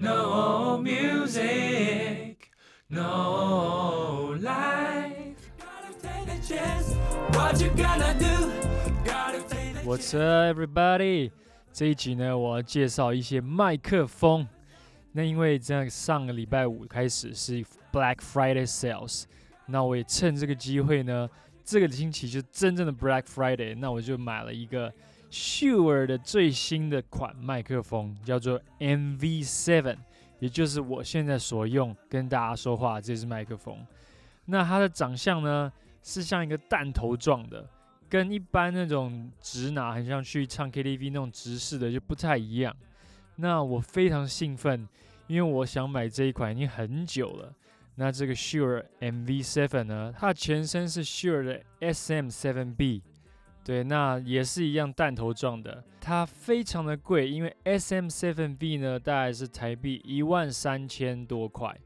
No music, no life. What you gonna do? What's up, everybody？这一集呢，我要介绍一些麦克风。那因为这样，上个礼拜五开始是 Black Friday sales，那我也趁这个机会呢，这个星期就真正的 Black Friday，那我就买了一个 Shure 的最新的款麦克风，叫做 MV7，也就是我现在所用跟大家说话的这支麦克风。那它的长相呢，是像一个弹头状的，跟一般那种直拿，很像去唱 KTV 那种直式的就不太一样。那我非常兴奋，因为我想买这一款已经很久了。那这个 Shure MV7 呢，它的前身是 Shure 的 SM7B，对，那也是一样弹头状的。它非常的贵，因为 SM7B 呢大概是台币一万三千多块。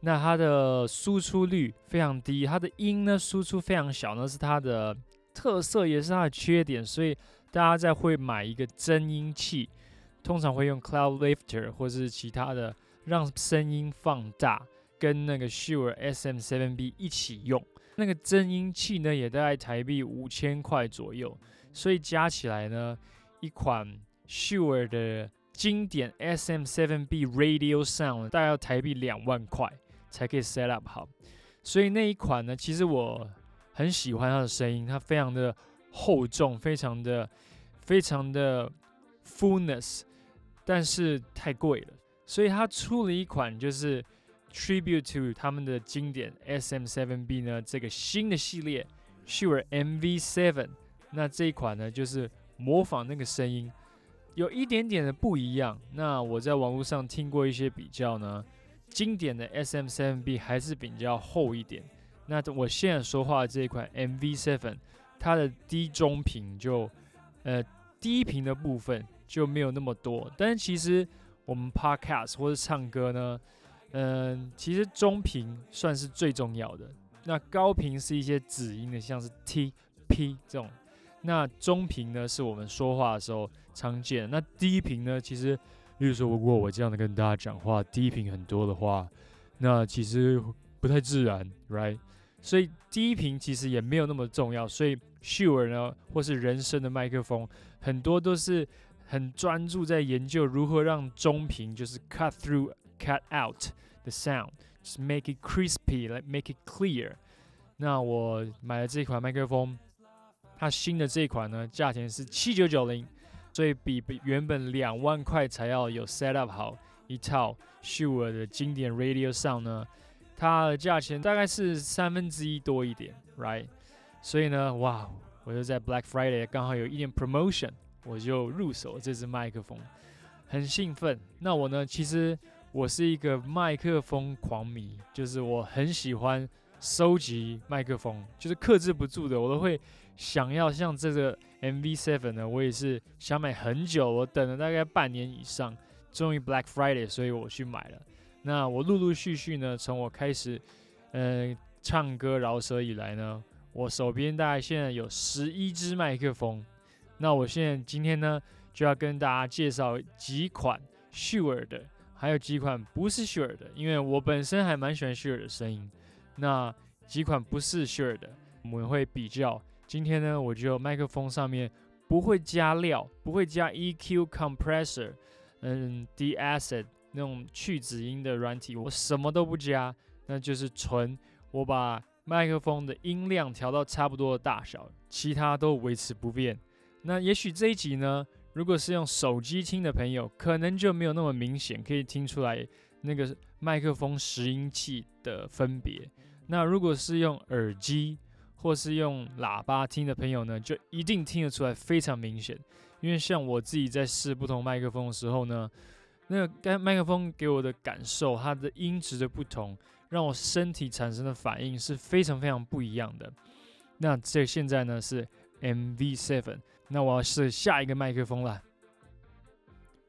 那它的输出率非常低，它的音呢输出非常小，呢是它的特色，也是它的缺点。所以大家在会买一个增音器，通常会用 Cloud Lifter 或是其他的，让声音放大，跟那个 Sure SM7B 一起用。那个增音器呢，也大概台币五千块左右，所以加起来呢，一款 Shure 的经典 SM7B Radio Sound 大概要台币两万块才可以 set up 好。所以那一款呢，其实我很喜欢它的声音，它非常的厚重，非常的非常的 fullness，但是太贵了，所以它出了一款就是 tribute to 他们的经典 SM7B 呢这个新的系列 Shure MV7，那这一款呢就是模仿那个声音，有一点点的不一样。那我在网络上听过一些比较呢，经典的 SM7B 还是比较厚一点。那我现在说话这一款 MV7，它的低中频就呃低频的部分就没有那么多，但是其实我们 Podcast 或者唱歌呢，嗯，其实中频算是最重要的。那高频是一些子音的，像是 T、P 这种。那中频呢，是我们说话的时候常见。那低频呢，其实，例如说，如果我这样的跟大家讲话，低频很多的话，那其实不太自然，right？所以低频其实也没有那么重要。所以 Shure 呢，或是人声的麦克风，很多都是很专注在研究如何让中频就是 cut through、cut out the sound。just make it crispy, like make it clear。那我买了这款麦克风，它新的这一款呢，价钱是七九九零，所以比原本两万块才要有 set up 好一套 Shure 的经典 Radio Sound 呢，它的价钱大概是三分之一多一点，right？所以呢，哇，我就在 Black Friday 刚好有一点 promotion，我就入手这支麦克风，很兴奋。那我呢，其实。我是一个麦克风狂迷，就是我很喜欢收集麦克风，就是克制不住的，我都会想要像这个 MV7 呢，我也是想买很久，我等了大概半年以上，终于 Black Friday，所以我去买了。那我陆陆续续呢，从我开始呃唱歌饶舌以来呢，我手边大概现在有十一支麦克风。那我现在今天呢，就要跟大家介绍几款 Sure 的。还有几款不是 Sure 的，因为我本身还蛮喜欢 Sure 的声音。那几款不是 Sure 的，我们会比较。今天呢，我就麦克风上面不会加料，不会加 EQ compressor，嗯，de-acid 那种去子音的软体，我什么都不加，那就是纯我把麦克风的音量调到差不多的大小，其他都维持不变。那也许这一集呢？如果是用手机听的朋友，可能就没有那么明显，可以听出来那个麦克风拾音器的分别。那如果是用耳机或是用喇叭听的朋友呢，就一定听得出来非常明显。因为像我自己在试不同麦克风的时候呢，那个该麦克风给我的感受，它的音质的不同，让我身体产生的反应是非常非常不一样的。那这现在呢是 MV7。那我要试下一个麦克风了，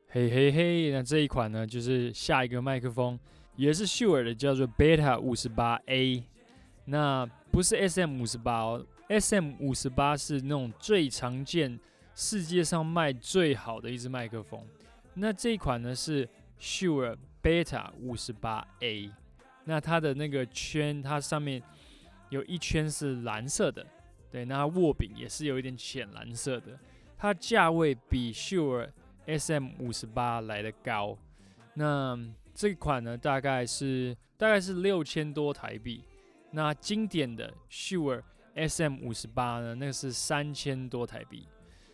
嘿嘿嘿，那这一款呢，就是下一个麦克风，也是 Shure 的，叫做 Beta 五十八 A。那不是 SM 五十八哦，SM 五十八是那种最常见、世界上卖最好的一支麦克风。那这一款呢是 Shure Beta 五十八 A。那它的那个圈，它上面有一圈是蓝色的，对，那握柄也是有一点浅蓝色的。它价位比 Sure SM 五十八来的高。那这款呢，大概是大概是六千多台币。那经典的 Sure SM 五十八呢，那个是三千多台币。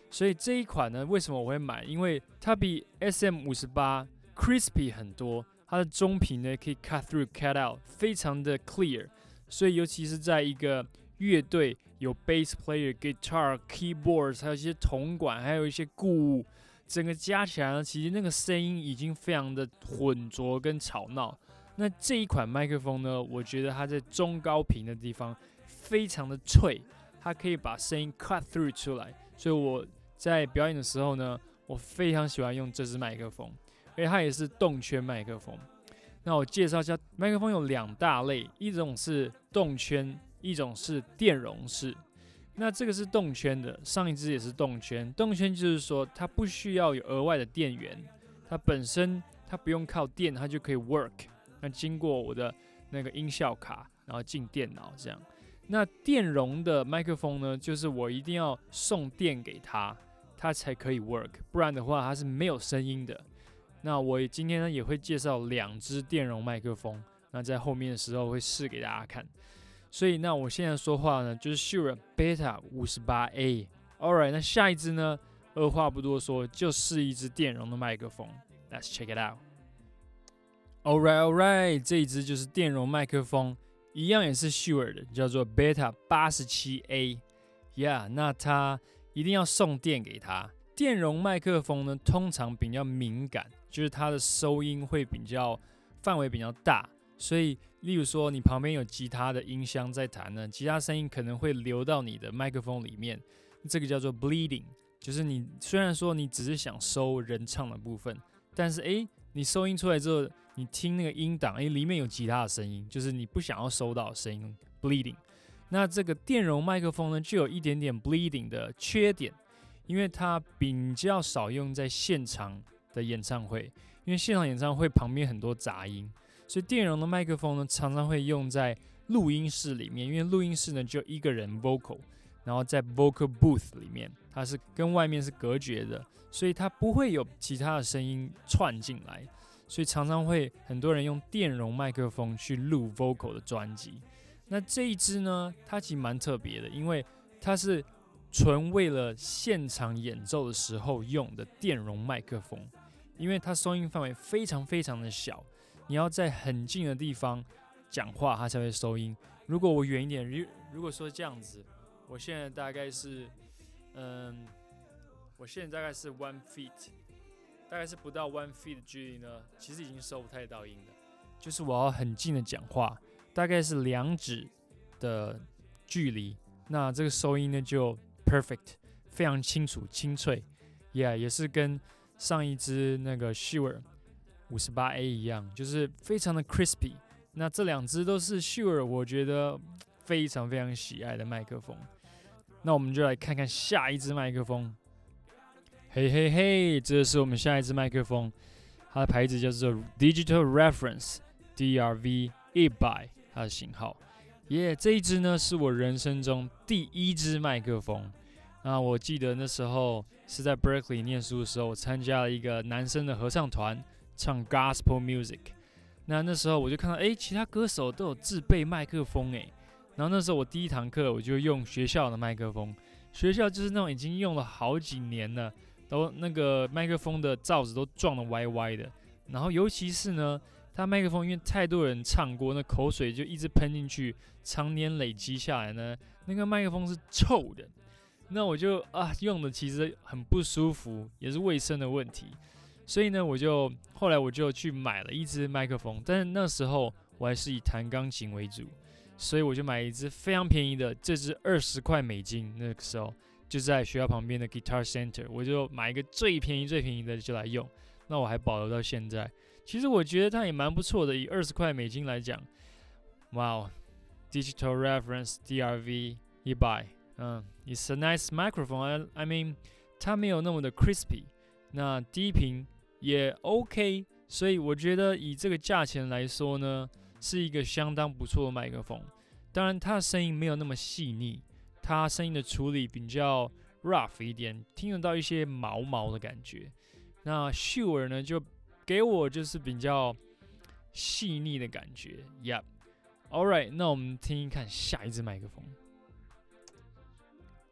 所以这一款呢，为什么我会买？因为它比 SM 五十八 crispy 很多，它的中频呢可以 cut through cut out，非常的 clear。所以尤其是在一个乐队有 bass player、guitar、keyboards，还有一些铜管，还有一些鼓，整个加起来呢，其实那个声音已经非常的浑浊跟吵闹。那这一款麦克风呢，我觉得它在中高频的地方非常的脆，它可以把声音 cut through 出来，所以我。在表演的时候呢，我非常喜欢用这支麦克风，因为它也是动圈麦克风。那我介绍一下，麦克风有两大类，一种是动圈，一种是电容式。那这个是动圈的，上一支也是动圈。动圈就是说它不需要有额外的电源，它本身它不用靠电，它就可以 work。那经过我的那个音效卡，然后进电脑这样。那电容的麦克风呢，就是我一定要送电给它。它才可以 work，不然的话它是没有声音的。那我今天呢也会介绍两只电容麦克风，那在后面的时候会试给大家看。所以那我现在说话呢就是 Shure Beta 五十八 A。All right，那下一支呢，二话不多说就是一支电容的麦克风。Let's check it out。Alright，Alright，这一支就是电容麦克风，一样也是 Shure 的，叫做 Beta 八十七 A。Yeah，那它。一定要送电给它。电容麦克风呢，通常比较敏感，就是它的收音会比较范围比较大。所以，例如说你旁边有吉他的音箱在弹呢，吉他声音可能会流到你的麦克风里面，这个叫做 bleeding，就是你虽然说你只是想收人唱的部分，但是诶，你收音出来之后，你听那个音档，诶，里面有吉他的声音，就是你不想要收到声音 bleeding。那这个电容麦克风呢，就有一点点 bleeding 的缺点，因为它比较少用在现场的演唱会，因为现场演唱会旁边很多杂音，所以电容的麦克风呢，常常会用在录音室里面，因为录音室呢就一个人 vocal，然后在 vocal booth 里面，它是跟外面是隔绝的，所以它不会有其他的声音串进来，所以常常会很多人用电容麦克风去录 vocal 的专辑。那这一支呢，它其实蛮特别的，因为它是纯为了现场演奏的时候用的电容麦克风，因为它收音范围非常非常的小，你要在很近的地方讲话，它才会收音。如果我远一点，如如果说这样子，我现在大概是，嗯，我现在大概是 one feet，大概是不到 one feet 的距离呢，其实已经收不太到音了，就是我要很近的讲话。大概是两指的距离，那这个收音呢就 perfect，非常清楚清脆，yeah，也是跟上一支那个 Shure 五十八 A 一样，就是非常的 crispy。那这两支都是 Shure，我觉得非常非常喜爱的麦克风。那我们就来看看下一支麦克风。嘿嘿嘿，这是我们下一支麦克风，它的牌子叫做 Digital Reference DRV 一百。它的型号，耶！这一支呢是我人生中第一支麦克风。那我记得那时候是在 Berkeley 念书的时候，我参加了一个男生的合唱团，唱 Gospel Music。那那时候我就看到，哎，其他歌手都有自备麦克风，哎。然后那时候我第一堂课我就用学校的麦克风，学校就是那种已经用了好几年了，都那个麦克风的罩子都撞得歪歪的。然后尤其是呢。他麦克风因为太多人唱过，那口水就一直喷进去，常年累积下来呢，那个麦克风是臭的。那我就啊用的其实很不舒服，也是卫生的问题。所以呢，我就后来我就去买了一支麦克风，但是那时候我还是以弹钢琴为主，所以我就买一支非常便宜的，这支二十块美金。那个时候就在学校旁边的 Guitar Center，我就买一个最便宜最便宜的就来用。那我还保留到现在。其实我觉得它也蛮不错的，以二十块美金来讲，哇哦，Digital Reference DRV 一百，嗯，It's a nice microphone，I I mean，它没有那么的 crispy，那低频也 OK，所以我觉得以这个价钱来说呢，是一个相当不错的麦克风。当然，它的声音没有那么细腻，它声音的处理比较 rough 一点，听得到一些毛毛的感觉。那 Shure 呢，就给我就是比较细腻的感觉。Yep，All right，那我们听一看下一支麦克风。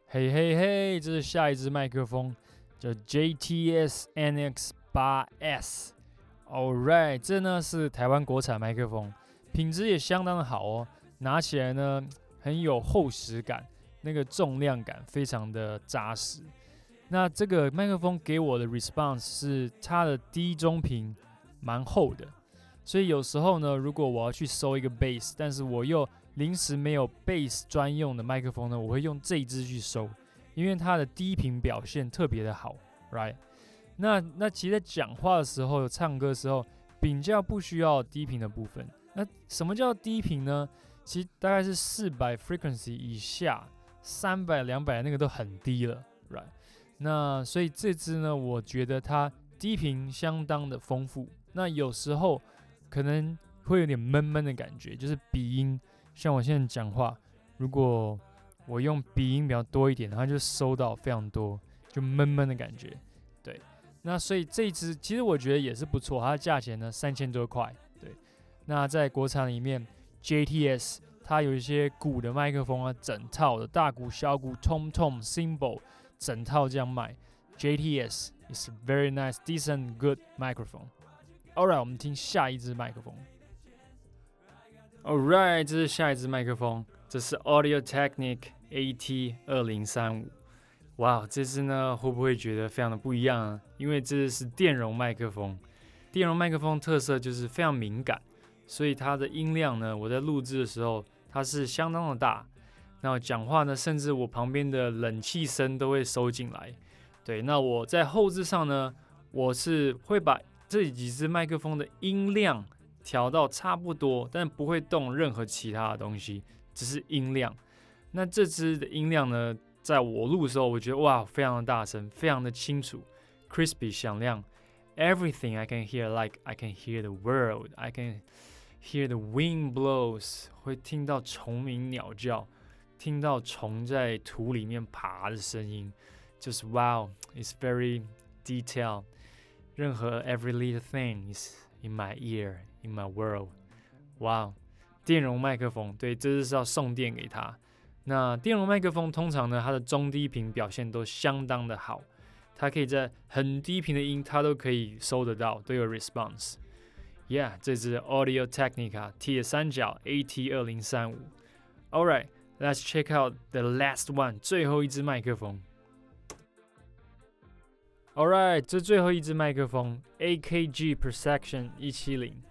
嘿嘿嘿，这是下一支麦克风，叫 JTS NX 八 S。All right，这呢是台湾国产麦克风，品质也相当的好哦。拿起来呢很有厚实感，那个重量感非常的扎实。那这个麦克风给我的 response 是它的低中频蛮厚的，所以有时候呢，如果我要去收一个 bass，但是我又临时没有 bass 专用的麦克风呢，我会用这一支去收，因为它的低频表现特别的好，right？那那其实在讲话的时候、唱歌的时候，比较不需要低频的部分。那什么叫低频呢？其实大概是四百 frequency 以下，三百、两百那个都很低了，right？那所以这支呢，我觉得它低频相当的丰富。那有时候可能会有点闷闷的感觉，就是鼻音。像我现在讲话，如果我用鼻音比较多一点，它就收到非常多，就闷闷的感觉，对。那所以这支其实我觉得也是不错，它的价钱呢三千多块。对，那在国产里面，JTS 它有一些鼓的麦克风啊，整套的大鼓、小鼓、Tom Tom、Symbol 整套这样卖。JTS is very nice, decent, good microphone. Alright，我们听下一支麦克风。Alright，这是下一支麦克风，这是 Audio Technica AT 二零三五。哇，这次呢会不会觉得非常的不一样啊？因为这是电容麦克风，电容麦克风特色就是非常敏感，所以它的音量呢，我在录制的时候它是相当的大。那讲话呢，甚至我旁边的冷气声都会收进来。对，那我在后置上呢，我是会把这几支麦克风的音量调到差不多，但不会动任何其他的东西，只是音量。那这支的音量呢？在我录的时候，我觉得哇，非常的大声，非常的清楚，crispy 响亮，everything I can hear like I can hear the world, I can hear the wind blows，会听到虫鸣鸟叫，听到虫在土里面爬的声音，就是 wow，it's very detailed，任何 every little thing is in my ear, in my world，哇，电容麦克风，对，这是要送电给他。 那电容麦克风通常呢，它的中低频表现都相当的好，它可以在很低频的音，它都可以收得到，都有 response。Yeah，这支 Audio Technica 铁三角 AT 二零三五。All right，let's check out the last one，最后一支麦克风。Alright，这最后一支麦克风 AKG Perception 一七零。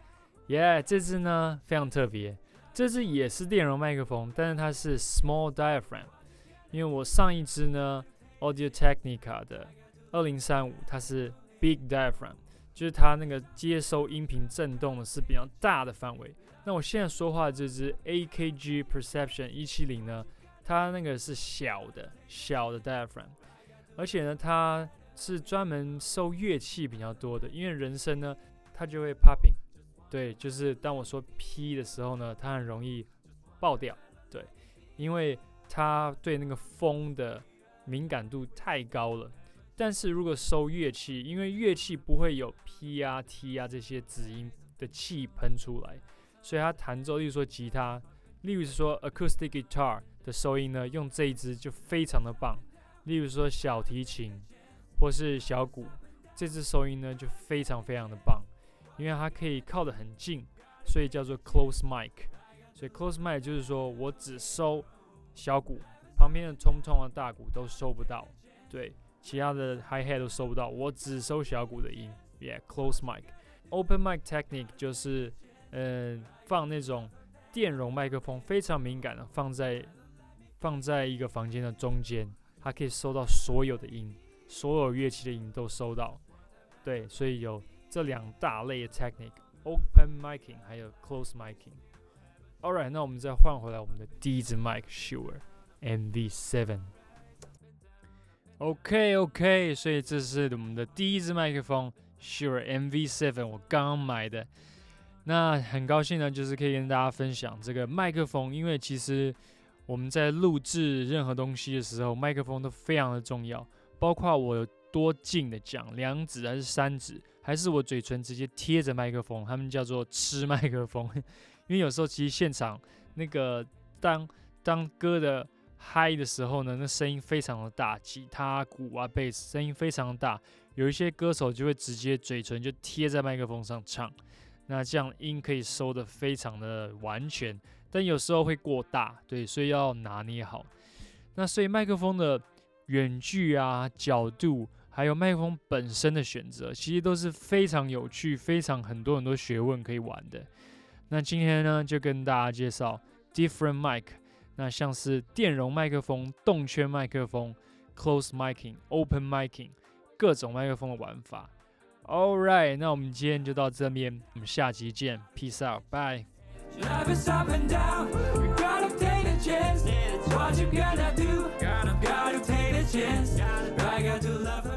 Yeah，这支呢非常特别。这支也是电容麦克风，但是它是 small diaphragm。因为我上一支呢，Audio Technica 的二零三五，它是 big diaphragm，就是它那个接收音频震动的是比较大的范围。那我现在说话这支 AKG Perception 一七零呢，它那个是小的小的 diaphragm，而且呢，它是专门收乐器比较多的，因为人声呢，它就会 popping。对，就是当我说 P 的时候呢，它很容易爆掉。对，因为它对那个风的敏感度太高了。但是如果收乐器，因为乐器不会有 P 啊、T 啊这些子音的气喷出来，所以它弹奏，例如说吉他，例如说 acoustic guitar 的收音呢，用这一支就非常的棒。例如说小提琴或是小鼓，这支收音呢就非常非常的棒。因为它可以靠得很近，所以叫做 close mic。所以 close mic 就是说我只收小鼓，旁边的冲冲啊、大鼓都收不到，对，其他的 hi hat 都收不到，我只收小鼓的音。Yeah，close mic。Open mic technique 就是，嗯，放那种电容麦克风，非常敏感的，放在放在一个房间的中间，它可以收到所有的音，所有乐器的音都收到。对，所以有。这两大类的 technique，open miking 还有 close miking。All right，那我们再换回来我们的第一支 mic Shure MV7。OK OK，所以这是我们的第一支麦克风 Sure MV7，我刚刚买的。那很高兴呢，就是可以跟大家分享这个麦克风，因为其实我们在录制任何东西的时候，麦克风都非常的重要。包括我有多近的讲，两指还是三指，还是我嘴唇直接贴着麦克风，他们叫做吃麦克风。因为有时候其实现场那个当当歌的嗨的时候呢，那声音非常的大，吉他、鼓啊、贝斯声音非常大，有一些歌手就会直接嘴唇就贴在麦克风上唱。那这样音可以收的非常的完全，但有时候会过大，对，所以要拿捏好。那所以麦克风的远距啊、角度，还有麦克风本身的选择，其实都是非常有趣、非常很多很多学问可以玩的。那今天呢，就跟大家介绍 different mic，那像是电容麦克风、动圈麦克风、close miking、open miking，各种麦克风的玩法。All right，那我们今天就到这边，我们下集见，Peace out，Bye。Life is up and down. You gotta take a chance. What you gonna do? Gotta, gotta take a chance. Gotta, I gotta love.